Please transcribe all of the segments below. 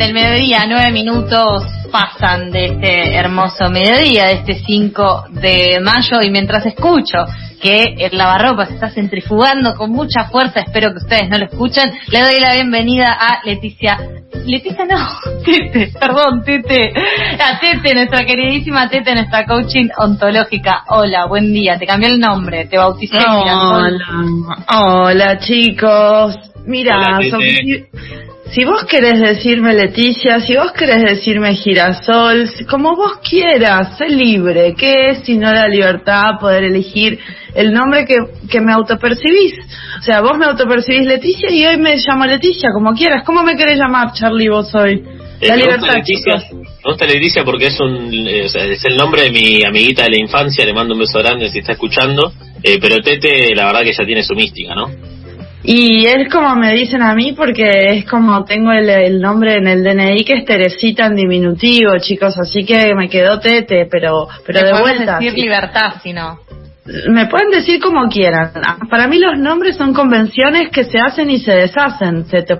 Del mediodía, nueve minutos pasan de este hermoso mediodía, de este 5 de mayo, y mientras escucho que el lavarropa se está centrifugando con mucha fuerza, espero que ustedes no lo escuchen, le doy la bienvenida a Leticia. Leticia no, Tete, perdón, Tete, a Tete, nuestra queridísima Tete, nuestra coaching ontológica. Hola, buen día, te cambié el nombre, te bauticé. Hola, hola chicos. Mira, si vos querés decirme Leticia, si vos querés decirme girasol, como vos quieras, sé libre. ¿Qué es sino la libertad poder elegir el nombre que, que me autopercibís? O sea, vos me autopercibís Leticia y hoy me llamo Leticia, como quieras. ¿Cómo me querés llamar, Charlie, vos hoy? Eh, la libertad, Leticia, Me gusta Leticia porque es un es, el nombre de mi amiguita de la infancia, le mando un beso grande si está escuchando. Eh, pero Tete, la verdad que ya tiene su mística, ¿no? Y es como me dicen a mí porque es como tengo el, nombre en el DNI que es Teresita en diminutivo, chicos, así que me quedó Tete, pero pero de vuelta. decir libertad, si no me pueden decir como quieran. Para mí los nombres son convenciones que se hacen y se deshacen. Se te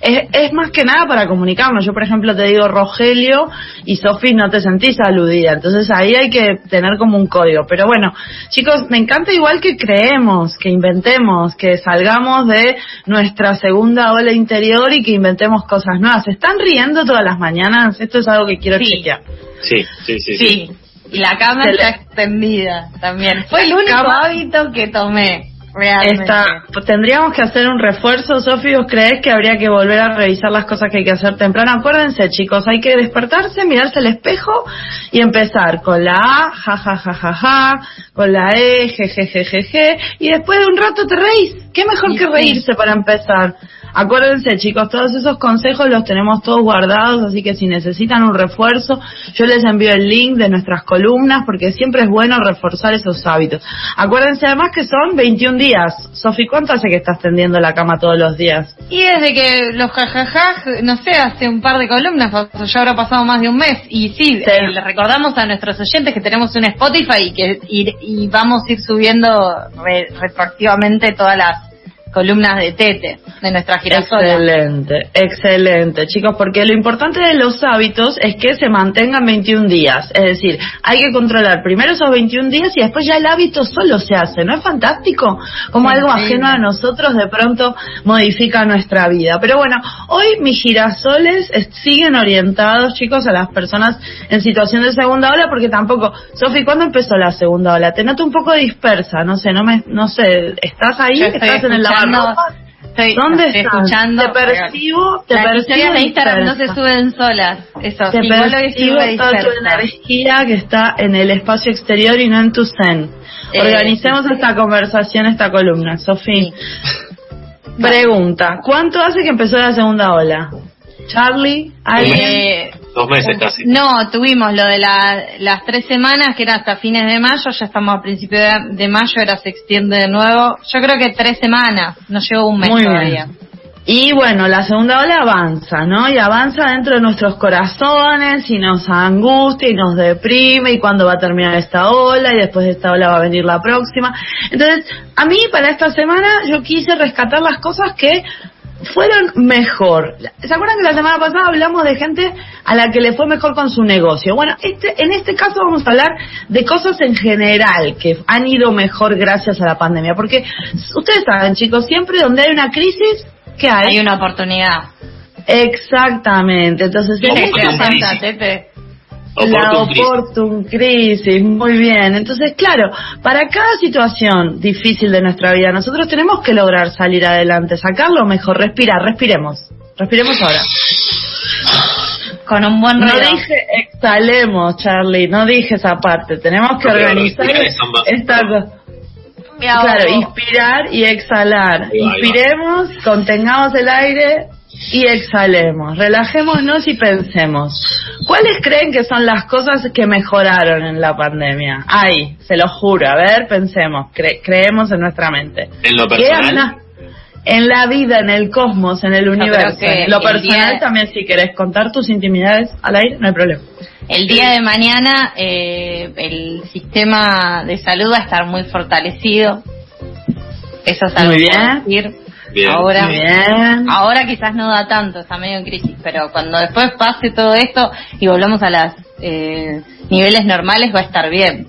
es, es, más que nada para comunicarnos. Yo, por ejemplo, te digo Rogelio y Sofi no te sentís aludida. Entonces ahí hay que tener como un código. Pero bueno, chicos, me encanta igual que creemos, que inventemos, que salgamos de nuestra segunda ola interior y que inventemos cosas nuevas. ¿Se están riendo todas las mañanas? Esto es algo que quiero chequear. Sí, sí, sí. sí. Y la cama está extendida también. Fue el único hábito que tomé. Realmente. Pues tendríamos que hacer un refuerzo, Sofi, ¿vos crees que habría que volver a revisar las cosas que hay que hacer temprano? Acuérdense, chicos, hay que despertarse, mirarse al espejo y empezar con la A, ja, ja, ja, ja, ja, con la E, je, je, je, je, je, y después de un rato te reís. ¿Qué mejor que reírse para empezar? Acuérdense, chicos, todos esos consejos los tenemos todos guardados, así que si necesitan un refuerzo, yo les envío el link de nuestras columnas porque siempre es bueno reforzar esos hábitos. Acuérdense además que son 21 días. Sofi, ¿cuánto hace que estás tendiendo la cama todos los días? Y desde que los jajajaj, no sé, hace un par de columnas, ya habrá pasado más de un mes. Y sí, eh, les recordamos a nuestros oyentes que tenemos un Spotify y que y, vamos a ir subiendo retroactivamente todas las columnas de Tete, de nuestra girasola. Excelente, excelente, chicos, porque lo importante de los hábitos es que se mantengan 21 días. Es decir, hay que controlar primero esos 21 días y después ya el hábito solo se hace. ¿No es fantástico? Como algo ajeno a nosotros de pronto modifica nuestra vida. Pero bueno, hoy mis girasoles siguen orientados, chicos, a las personas en situación de segunda ola, porque tampoco, Sofi, ¿cuándo empezó la segunda ola? Te noto un poco dispersa, no sé, no me, no sé, ¿estás ahí? ¿Estás en el ¿Dónde estoy escuchando. Te percibo, te Las de Instagram no se suben solas. Eso, te percibo toda tu energía que está en el espacio exterior y no en tu zen. Eh, Organicemos esta conversación, esta columna. Sofía. Pregunta, ¿cuánto hace que empezó la segunda ola? Charlie, ¿alguien? Dos meses casi. No, tuvimos lo de las tres semanas, que era hasta fines de mayo, ya estamos a principios de, mayo, ahora se extiende de nuevo. Yo creo que tres semanas, no llegó un mes todavía. Y bueno, la segunda ola avanza, ¿no? Y avanza dentro de nuestros corazones y nos angustia y nos deprime y cuándo va a terminar esta ola y después de esta ola va a venir la próxima. Entonces, a mí para esta semana yo quise rescatar las cosas que fueron mejor. ¿Se acuerdan que la semana pasada hablamos de gente a la que le fue mejor con su negocio? Bueno, este, en este caso vamos a hablar de cosas en general que han ido mejor gracias a la pandemia. Porque ustedes saben, chicos, siempre donde hay una crisis, ¿qué hay? Hay una oportunidad. Exactamente. Entonces, ¿qué la oportun crisis, muy bien. Entonces, claro, para cada situación difícil de nuestra vida, nosotros tenemos que lograr salir adelante, sacarlo mejor, respirar, respiremos. Respiremos ahora. Con un buen No dije exhalemos, Charlie, no dije esa parte. Tenemos que organizar esta cosa. Claro, inspirar y exhalar. Inspiremos, contengamos el aire y exhalemos. Relajémonos y pensemos. ¿Cuáles creen que son las cosas que mejoraron en la pandemia? Ay, se lo juro. A ver, pensemos. creemos en nuestra mente. En lo personal. En la vida, en el cosmos, en el universo. En lo personal también, si querés contar tus intimidades al aire, no hay problema. El día de mañana eh, el sistema de salud va a estar muy fortalecido. Eso es algo muy bien. Ahora, bien. ahora quizás no da tanto, está medio en crisis, pero cuando después pase todo esto y volvamos a los eh, niveles normales va a estar bien.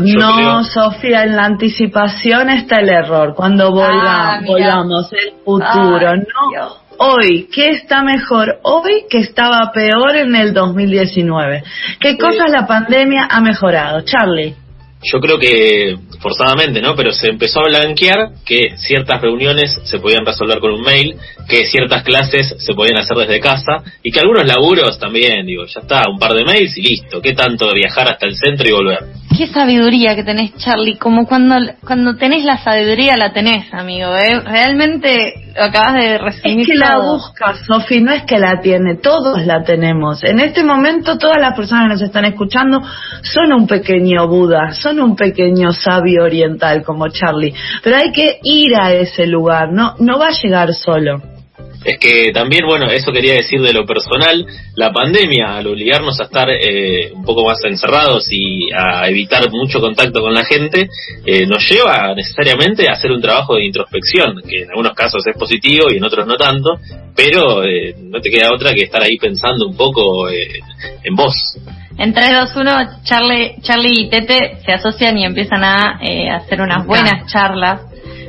no, Sofía, en la anticipación está el error. Cuando ah, volvamos, el futuro, no hoy, ¿qué está mejor hoy que estaba peor en el 2019? ¿Qué cosas la pandemia ha mejorado? Charlie. Yo creo que forzadamente, ¿no? Pero se empezó a blanquear que ciertas reuniones se podían resolver con un mail, que ciertas clases se podían hacer desde casa y que algunos laburos también, digo, ya está, un par de mails y listo. ¿Qué tanto viajar hasta el centro y volver? Qué sabiduría que tenés, Charlie. Como cuando, cuando tenés la sabiduría, la tenés, amigo. ¿eh? Realmente lo acabas de resumir. Es que la busca, Sofi, no es que la tiene. Todos la tenemos. En este momento, todas las personas que nos están escuchando son un pequeño Buda, son un pequeño sabio oriental como Charlie. Pero hay que ir a ese lugar. No, no va a llegar solo es que también, bueno, eso quería decir de lo personal, la pandemia, al obligarnos a estar eh, un poco más encerrados y a evitar mucho contacto con la gente, eh, nos lleva necesariamente a hacer un trabajo de introspección, que en algunos casos es positivo y en otros no tanto, pero eh, no te queda otra que estar ahí pensando un poco en vos. En 3, 2, 1, Charlie, Charlie y Tete se asocian y empiezan a hacer unas buenas charlas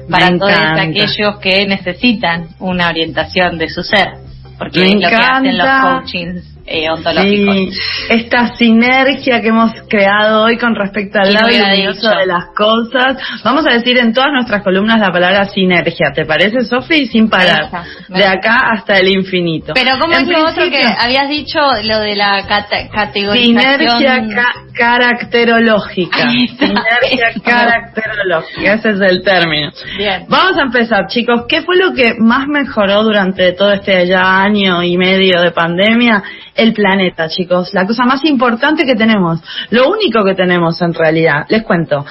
para todos aquellos que necesitan una orientación de su ser, porque es lo que hacen los coachings eh, esta sinergia que hemos creado hoy con respecto al lado de las cosas. Vamos a decir en todas nuestras columnas la palabra sinergia, ¿te parece, Sofi? Sin parar. De acá hasta el infinito. Pero ¿cómo es lo otro que habías dicho, lo de la categorización? Sinergia caracterológica. Sinergia caracterológica, ese es el término. Bien. Vamos a empezar, chicos. ¿Qué fue lo que más mejoró durante todo este ya año y medio de pandemia? el planeta, chicos. La cosa más importante que tenemos, lo único que tenemos en realidad. Les cuento.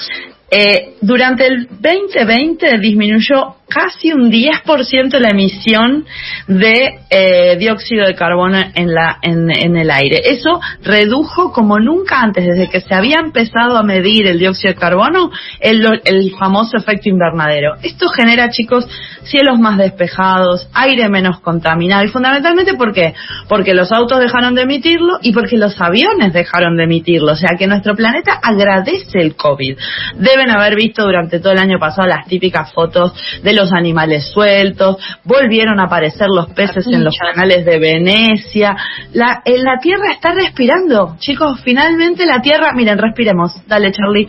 Eh, durante el 2020 disminuyó casi un 10% la emisión de eh, dióxido de carbono en, la, en, en, el aire. Eso redujo como nunca antes, desde que se había empezado a medir el dióxido de carbono, el, el famoso efecto invernadero. Esto genera, chicos, cielos más despejados, aire menos contaminado y fundamentalmente ¿por qué? Porque los autos dejaron de emitirlo y porque los aviones dejaron de emitirlo. O sea que nuestro planeta agradece el COVID. Deben haber visto durante todo el año pasado las típicas fotos de los los animales sueltos, volvieron a aparecer los peces en los canales de Venecia. La, en la Tierra está respirando. Chicos, finalmente la Tierra, miren, respiremos. Dale, Charlie.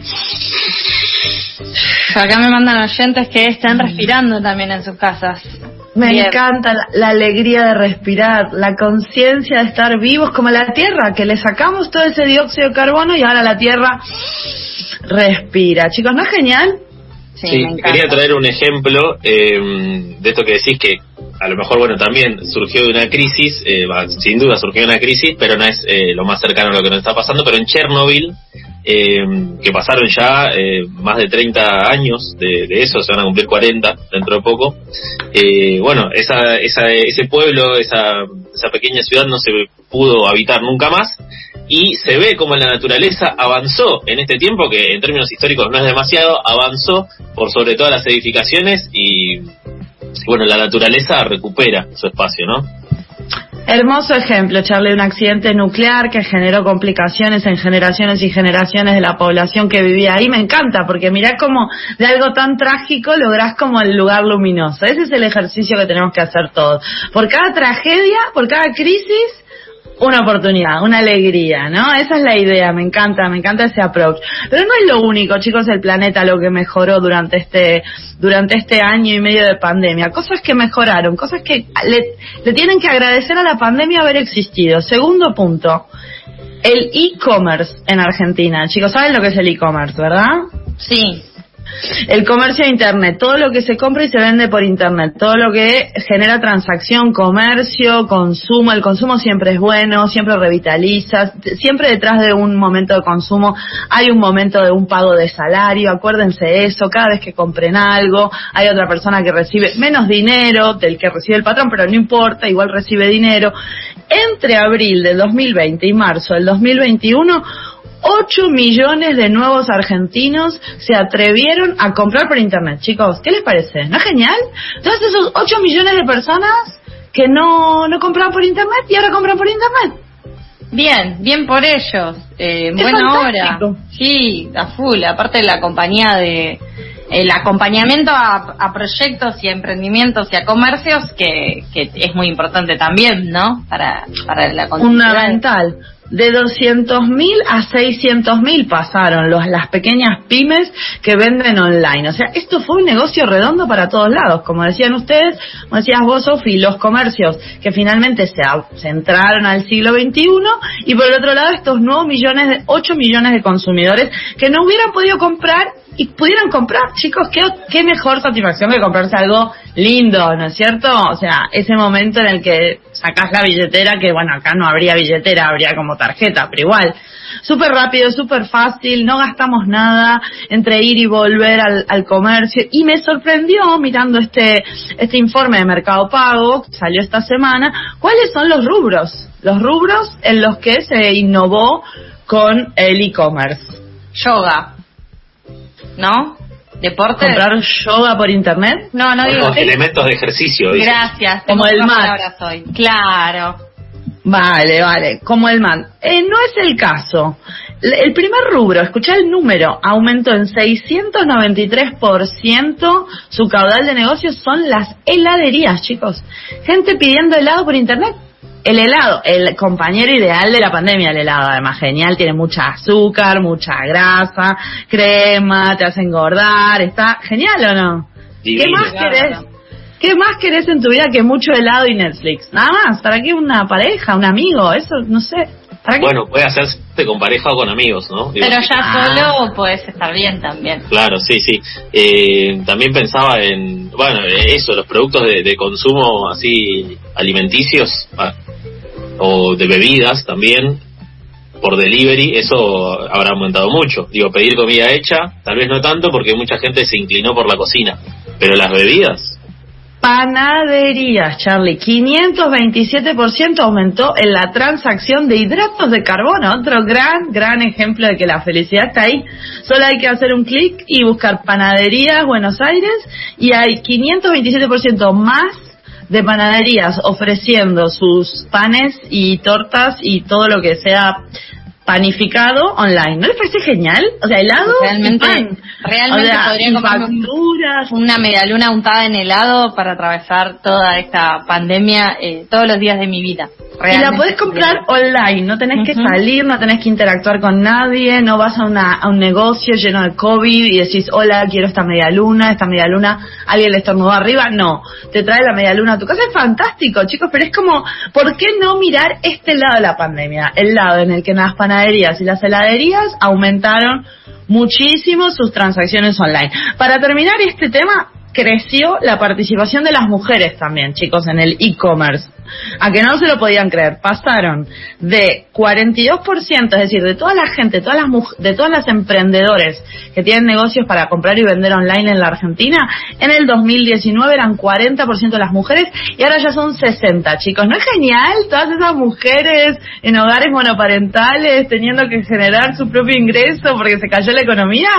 Acá me mandan oyentes que están respirando también en sus casas. Me encanta la, la, alegría de respirar, la conciencia de estar vivos como la Tierra, que le sacamos todo ese dióxido de carbono y ahora la Tierra respira. Chicos, ¿no es genial? Sí, quería traer un ejemplo eh, de esto que decís que a lo mejor, bueno, también surgió de una crisis, eh, sin duda surgió de una crisis, pero no es eh, lo más cercano a lo que nos está pasando, pero en Chernobyl, que pasaron ya más de 30 años de, eso, se van a cumplir 40 dentro de poco, bueno, esa, esa, ese pueblo, esa, esa pequeña ciudad no se pudo habitar nunca más, y se ve como la naturaleza avanzó en este tiempo, que en términos históricos no es demasiado, avanzó por sobre todas las edificaciones y, bueno, la naturaleza recupera su espacio, ¿no? Hermoso ejemplo, Charlie, un accidente nuclear que generó complicaciones en generaciones y generaciones de la población que vivía ahí. Me encanta, porque mirá cómo de algo tan trágico lográs como el lugar luminoso. Ese es el ejercicio que tenemos que hacer todos. Por cada tragedia, por cada crisis, una oportunidad, una alegría, ¿no? Esa es la idea, me encanta, me encanta ese approach. Pero no es lo único, chicos, el planeta lo que mejoró durante este durante este año y medio de pandemia. Cosas que mejoraron, cosas que le, le tienen que agradecer a la pandemia haber existido. Segundo punto, el e-commerce en Argentina. Chicos, ¿saben lo que es el e-commerce, verdad? Sí. El comercio de Internet, todo lo que se compra y se vende por Internet, todo lo que genera transacción, comercio, consumo, el consumo siempre es bueno, siempre revitaliza, siempre detrás de un momento de consumo hay un momento de un pago de salario, acuérdense eso, cada vez que compren algo, hay otra persona que recibe menos dinero del que recibe el patrón, pero no importa, igual recibe dinero. Entre abril del 2020 y marzo del 2021, 8 millones de nuevos argentinos se atrevieron a comprar por internet. Chicos, ¿qué les parece? ¿No es genial? Entonces esos 8 millones de personas que no, no compraban por internet y ahora compran por internet. Bien, bien por ellos. Eh, buena fantástico. hora. Sí, a full. Aparte de la compañía de el acompañamiento a, a proyectos y a emprendimientos y a comercios que, que es muy importante también, ¿no? Para, para la. Fundamental. De 200.000 a 600.000 pasaron los, las pequeñas pymes que venden online. O sea, esto fue un negocio redondo para todos lados. Como decían ustedes, como decías vos, Sofi, los comercios que finalmente se, se entraron al siglo XXI y por el otro lado estos nuevos millones, de 8 millones de consumidores que no hubieran podido comprar y pudieran comprar, chicos, qué, qué mejor satisfacción que comprarse algo lindo, ¿no es cierto? O sea, ese momento en el que sacás la billetera, que bueno, acá no habría billetera, habría como tarjeta, pero igual, súper rápido, súper fácil, no gastamos nada entre ir y volver al, al comercio. Y me sorprendió mirando este, este informe de Mercado Pago, salió esta semana, cuáles son los rubros, los rubros en los que se innovó con el e-commerce. Yoga. ¿No? Deporte. ¿Comprar yoga por internet? No, no digo. Los elementos de ejercicio. dice. Gracias. Como tengo el palabras hoy. Claro. Vale, vale, como el man. Eh, no es el caso. El primer rubro, escuchá el número, aumentó en 693% su caudal de negocios son las heladerías, chicos. Gente pidiendo helado por internet. El helado, el compañero ideal de la pandemia, el helado, además genial, tiene mucha azúcar, mucha grasa, crema, te hace engordar, está genial o no? ¿Qué Divino. más querés? ¿Qué más querés en tu vida que mucho helado y Netflix? Nada más, ¿para qué una pareja, un amigo? Eso, no sé. ¿Para qué? Bueno, puede hacerse con pareja o con amigos, ¿no? Digo, Pero ya Ah. solo puedes estar bien también. Claro, sí, sí. Eh, también pensaba en, bueno, eh, eso, los productos de, de consumo así alimenticios ah, o de bebidas también por delivery, eso habrá aumentado mucho. Digo, pedir comida hecha, tal vez no tanto porque mucha gente se inclinó por la cocina, pero las bebidas, Panaderías, Charlie. 527% aumentó en la transacción de hidratos de carbono. Otro gran, gran ejemplo de que la felicidad está ahí. Solo hay que hacer un clic y buscar panaderías Buenos Aires y hay 527% más de panaderías ofreciendo sus panes y tortas y todo lo que sea panificado online. ¿No les parece genial? O sea, helado y Realmente, pan. realmente o sea, podría facturas, Una medialuna untada en helado para atravesar toda esta pandemia eh, todos los días de mi vida. Y la podés comprar online, no tenés que salir, no tenés que interactuar con nadie, no vas a, una, a un negocio lleno de COVID y decís, hola, quiero esta media luna, esta media luna, alguien le estornudó arriba. No, te trae la media luna a tu casa. Es fantástico, chicos, pero es como, ¿por qué no mirar este lado de la pandemia? El lado en el que las panaderías y las heladerías aumentaron muchísimo sus transacciones online. Para terminar este tema, creció la participación de las mujeres también, chicos, en el e-commerce. A que no se lo podían creer. Pasaron de 42%, es decir, de toda la gente, todas las de todas las emprendedores que tienen negocios para comprar y vender online en la Argentina, en el 2019 eran 40% de las mujeres y ahora ya son 60, chicos. ¿No es genial? Todas esas mujeres en hogares monoparentales teniendo que generar su propio ingreso porque se cayó la economía.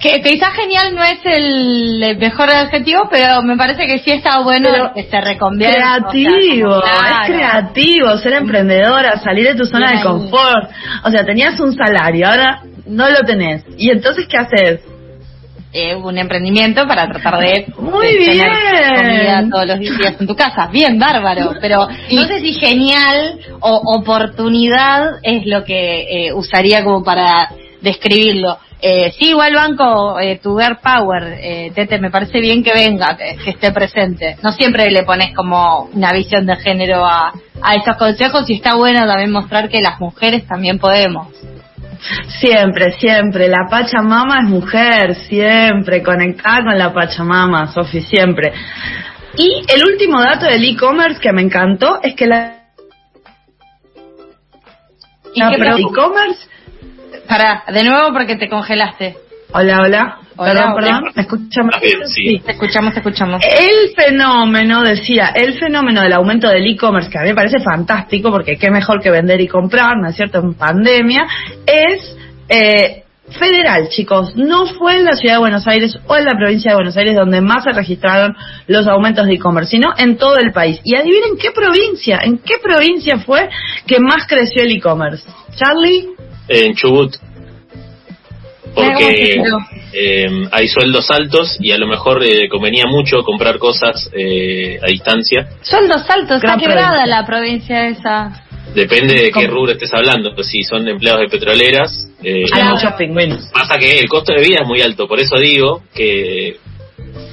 Que quizás genial no es el mejor adjetivo, pero me parece que sí está bueno Pero que se reconvierta. Creativo, o sea, como, es creativo, ser emprendedora, salir de tu zona Bien de ahí. confort. O sea, tenías un salario, ahora no lo tenés. ¿Y entonces qué haces? Eh, un emprendimiento para tratar de, Muy de bien. tener comida todos los días en tu casa. Bien, bárbaro. Pero no sé si genial o oportunidad es lo que eh, usaría como para describirlo. Eh, sí, igual banco, eh, tu Girl Power, eh, Tete, me parece bien que venga, que, que esté presente. No siempre le pones como una visión de género a, a estos consejos y está bueno también mostrar que las mujeres también podemos. Siempre, siempre. La Pachamama es mujer, siempre. Conectada con la Pachamama, Sofi, siempre. Y el último dato del e-commerce que me encantó es que la ¿Y la e-commerce. Pará, de nuevo porque te congelaste. Hola, hola. Hola, perdón, hola. perdón. ¿Me escuchan? Ah, bien, sí. Te escuchamos, te escuchamos. El fenómeno, decía, el fenómeno del aumento del e-commerce, que a mí me parece fantástico, porque qué mejor que vender y comprar, ¿no es cierto?, en pandemia, es eh, federal, chicos. No fue en la ciudad de Buenos Aires o en la provincia de Buenos Aires donde más se registraron los aumentos de e-commerce, sino en todo el país. Y adivinen qué provincia, en qué provincia fue que más creció el e-commerce. Charlie, En Chubut. Porque eh, hay sueldos altos y a lo mejor eh, convenía mucho comprar cosas eh, a distancia. Sueldos altos, está quebrada provincia. la provincia esa. Depende de qué ¿Cómo? rubro estés hablando. Pues si son empleados de petroleras, eh, hay muchos pingüinos. pasa que el costo de vida es muy alto. Por eso digo que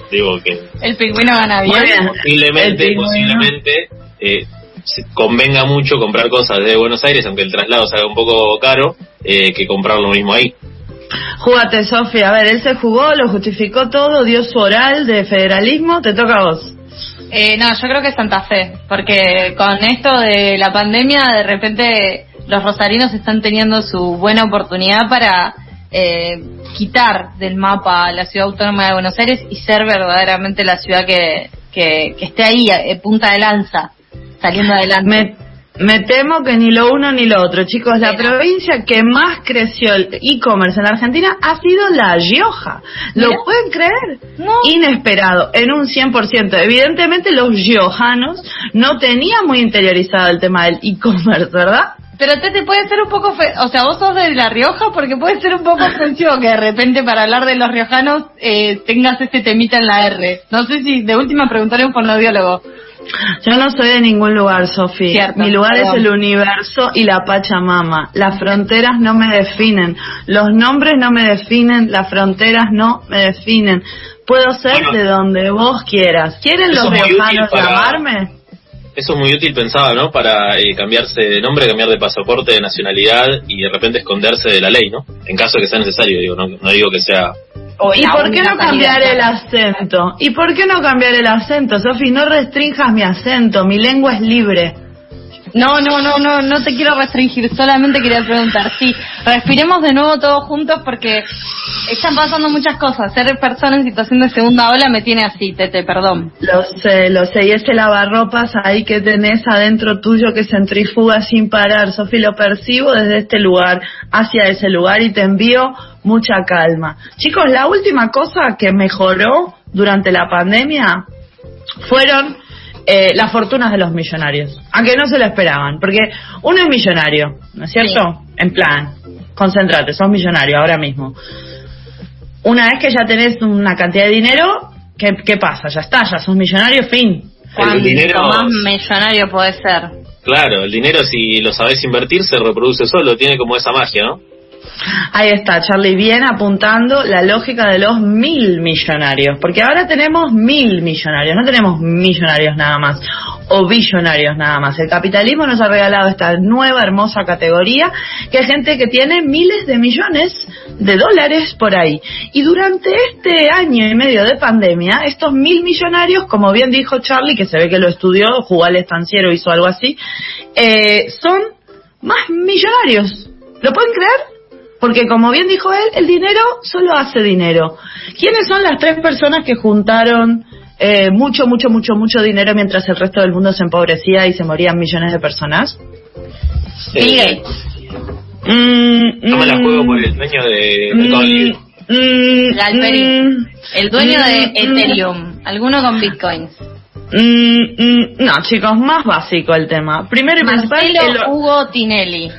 digo que El pingüino gana bien. Posiblemente, posiblemente eh, se convenga mucho comprar cosas desde Buenos Aires, aunque el traslado salga un poco caro, eh, que comprar lo mismo ahí. Júgate, Sofía. A ver, él se jugó, lo justificó todo, dio su oral de federalismo. Te toca a vos. Eh, no, yo creo que Santa Fe, porque con esto de la pandemia, de repente los rosarinos están teniendo su buena oportunidad para eh, quitar del mapa la ciudad autónoma de Buenos Aires y ser verdaderamente la ciudad que, que, que esté ahí, eh, punta de lanza, saliendo adelante. Me, me temo que ni lo uno ni lo otro. Chicos, la Mira. provincia que más creció el e-commerce en Argentina ha sido La Rioja. ¿Lo Mira. pueden creer? No. Inesperado, en un 100%. Evidentemente los riojanos no tenían muy interiorizado el tema del e-commerce, ¿verdad? Pero Tete puede ser un poco, fe- o sea, vos sos de La Rioja porque puede ser un poco ofensivo que de repente para hablar de los riojanos eh, tengas este temita en la R. No sé si de última preguntaré a un fonoaudiólogo. Yo no soy de ningún lugar, Sofía. Cierto, Mi lugar perdón. es el universo y la Pachamama. Las fronteras no me definen. Los nombres no me definen. Las fronteras no me definen. Puedo ser Bueno. de donde vos quieras. ¿Quieren los riojanos para- llamarme? Eso es muy útil, pensaba, ¿no? Para eh, cambiarse de nombre, cambiar de pasaporte, de nacionalidad y de repente esconderse de la ley, ¿no? En caso de que sea necesario, digo, no, no digo que sea... O ¿Y por qué no cambiar el acento? ¿Y por qué no cambiar el acento, Sofi? No restrinjas mi acento. Mi lengua es libre. No, no, no, no, no te quiero restringir, solamente quería preguntar. Sí, respiremos de nuevo todos juntos porque están pasando muchas cosas. Ser persona en situación de segunda ola me tiene así, Tete, perdón. Lo sé, lo sé. Y ese lavarropas ahí que tenés adentro tuyo que centrifuga sin parar. Sofi, lo percibo desde este lugar hacia ese lugar y te envío mucha calma. Chicos, la última cosa que mejoró durante la pandemia fueron eh, las fortunas de los millonarios. A que no se lo esperaban. Porque uno es millonario, ¿no es cierto? En plan, concéntrate, sos millonario ahora mismo. Una vez que ya tenés una cantidad de dinero, ¿qué, qué pasa? Ya está, ya sos millonario, fin. Cuanto dinero- más millonario puede ser. Claro, el dinero si lo sabes invertir se reproduce solo, tiene como esa magia, ¿no? Ahí está, Charlie, bien apuntando la lógica de los mil millonarios, porque ahora tenemos mil millonarios, no tenemos millonarios nada más, o billonarios nada más. El capitalismo nos ha regalado esta nueva hermosa categoría, que es gente que tiene miles de millones de dólares por ahí. Y durante este año y medio de pandemia, estos mil millonarios, como bien dijo Charlie, que se ve que lo estudió, jugó al estanciero, hizo algo así, eh, son más millonarios. ¿Lo pueden creer? Porque como bien dijo él, el dinero solo hace dinero. ¿Quiénes son las tres personas que juntaron eh, mucho, mucho, mucho, mucho dinero mientras el resto del mundo se empobrecía y se morían millones de personas? Bill Eh, Gates. Mm, yo me la mm, juego por el dueño de Mercado Libre. mm, mm, mm, El dueño de mm, Ethereum. Alguno con bitcoins. mm, mm, no, chicos, más básico el tema. Primero y principal, Hugo Tinelli.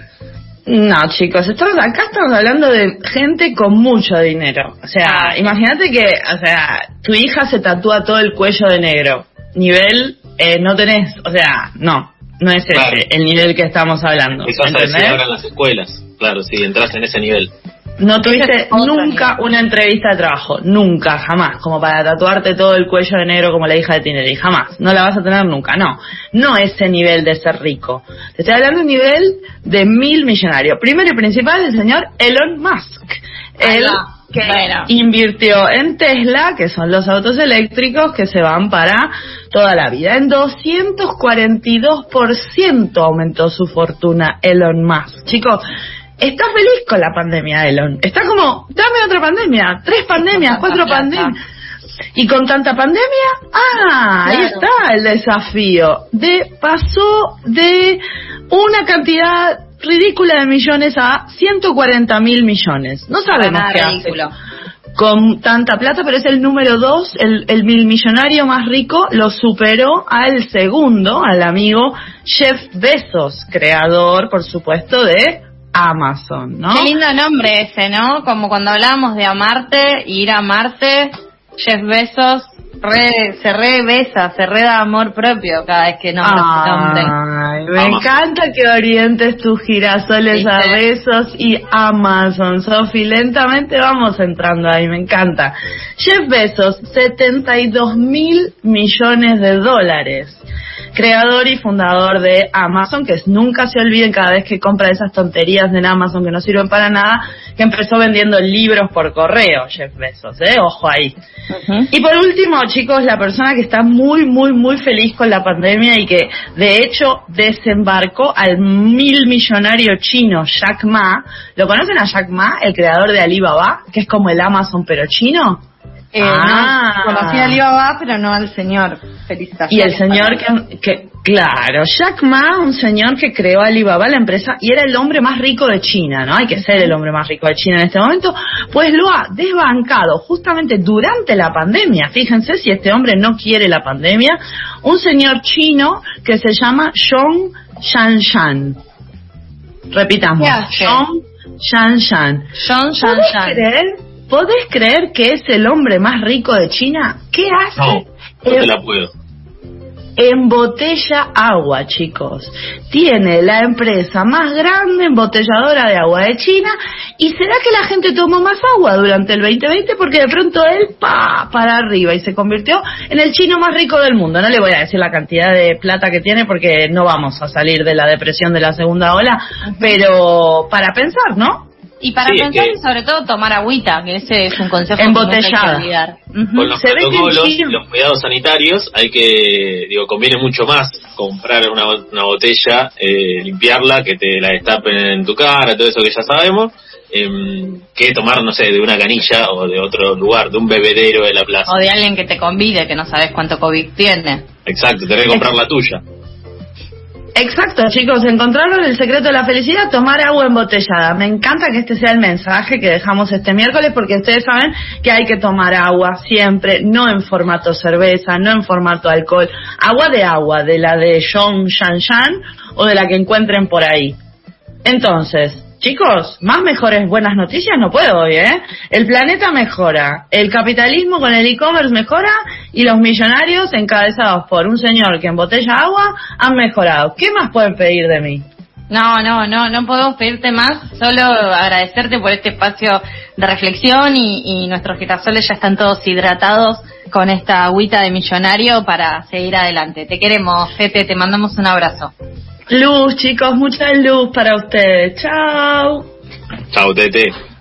No, chicos, estamos acá estamos hablando de gente con mucho dinero. O sea, Ah. imagínate que, o sea, tu hija se tatúa todo el cuello de negro. Nivel, eh, no tenés, o sea, no, no es Claro. ese el nivel que estamos hablando. Eso ¿Entendés? ahora en las escuelas, claro, si entras en ese nivel. No tuviste nunca una entrevista de trabajo, nunca, jamás, como para tatuarte todo el cuello de negro como la hija de Tinelli, jamás, no la vas a tener nunca, no, no ese nivel de ser rico, te estoy hablando de nivel de mil millonarios. Primero y principal, el señor Elon Musk, él que invirtió en Tesla, que son los autos eléctricos que se van para toda la vida. En 242% aumentó su fortuna Elon Musk. Chicos, está feliz con la pandemia, Elon. Está como, dame otra pandemia, tres pandemias, cuatro pandemias. Y con tanta pandemia, ah, ahí está el desafío. De pasó de una cantidad ridícula de millones a 140 mil millones. No sabemos qué ridículo. con tanta plata, pero es el número dos, el, el mil millonario más rico, lo superó al segundo, al amigo Jeff Bezos, creador, por supuesto, de Amazon, ¿no? Qué lindo nombre ese, ¿no? Como cuando hablábamos de amarte, ir a Marte, Jeff Bezos se re besa, se re da amor propio cada vez que nombra nombre. Me encanta que orientes tus girasoles a besos y Amazon. Sofi, lentamente vamos entrando ahí, me encanta. Jeff Bezos, 72 mil millones de dólares creador y fundador de Amazon, que nunca se olviden cada vez que compra esas tonterías en Amazon que no sirven para nada, que empezó vendiendo libros por correo, Jeff Bezos, ¿eh? Ojo ahí. Y por último, chicos, la persona que está muy, muy, muy feliz con la pandemia y que de hecho desembarcó al mil millonario chino Jack Ma. ¿Lo conocen a Jack Ma, el creador de Alibaba, que es como el Amazon pero chino? Eh, ah. conocí a Alibaba, pero no al señor. Felicitaciones. Y el señor que, que, claro, Jack Ma, un señor que creó Alibaba, la empresa, y era el hombre más rico de China, ¿no? Hay que ser el hombre más rico de China en este momento, pues lo ha desbancado justamente durante la pandemia. Fíjense si este hombre no quiere la pandemia, un señor chino que se llama Zhong Shanshan. Repitamos, Zhong Shanshan. Zhong Shanshan. ¿Podés creer que es el hombre más rico de China? ¿Qué hace? No, no te la puedo. Embotella agua, chicos. Tiene la empresa más grande embotelladora de agua de China. ¿Y será que la gente tomó más agua durante el 2020? Porque de pronto él, pa, para arriba y se convirtió en el chino más rico del mundo. No le voy a decir la cantidad de plata que tiene porque no vamos a salir de la depresión de la segunda ola. Pero para pensar, ¿no? Y para pensar y sobre todo tomar agüita, que ese es un consejo embotellada. Que Con los protocolos, los cuidados sanitarios, hay que, digo, conviene mucho más comprar una, una botella, eh, limpiarla, que te la destapen en tu cara, todo eso que ya sabemos, em, que tomar, no sé, de una canilla o de otro lugar, de un bebedero de la plaza. O de alguien que te convide, que no sabes cuánto COVID tiene. Exacto, tenés que comprar la tuya. Exacto, chicos, encontraron el secreto de la felicidad, tomar agua embotellada. Me encanta que este sea el mensaje que dejamos este miércoles porque ustedes saben que hay que tomar agua siempre, no en formato cerveza, no en formato alcohol, agua de agua, de la de Shan Shan o de la que encuentren por ahí. Entonces, Chicos, más mejores buenas noticias no puedo hoy, ¿eh? El planeta mejora, el capitalismo con el e-commerce mejora y los millonarios encabezados por un señor que embotella agua han mejorado. ¿Qué más pueden pedir de mí? No, no, no, no podemos pedirte más, solo agradecerte por este espacio de reflexión y, nuestros girasoles ya están todos hidratados con esta agüita de millonario para seguir adelante. Te queremos, Fete, te mandamos un abrazo. Luz, chicos, mucha luz para ustedes. Chao. Chao, Tete.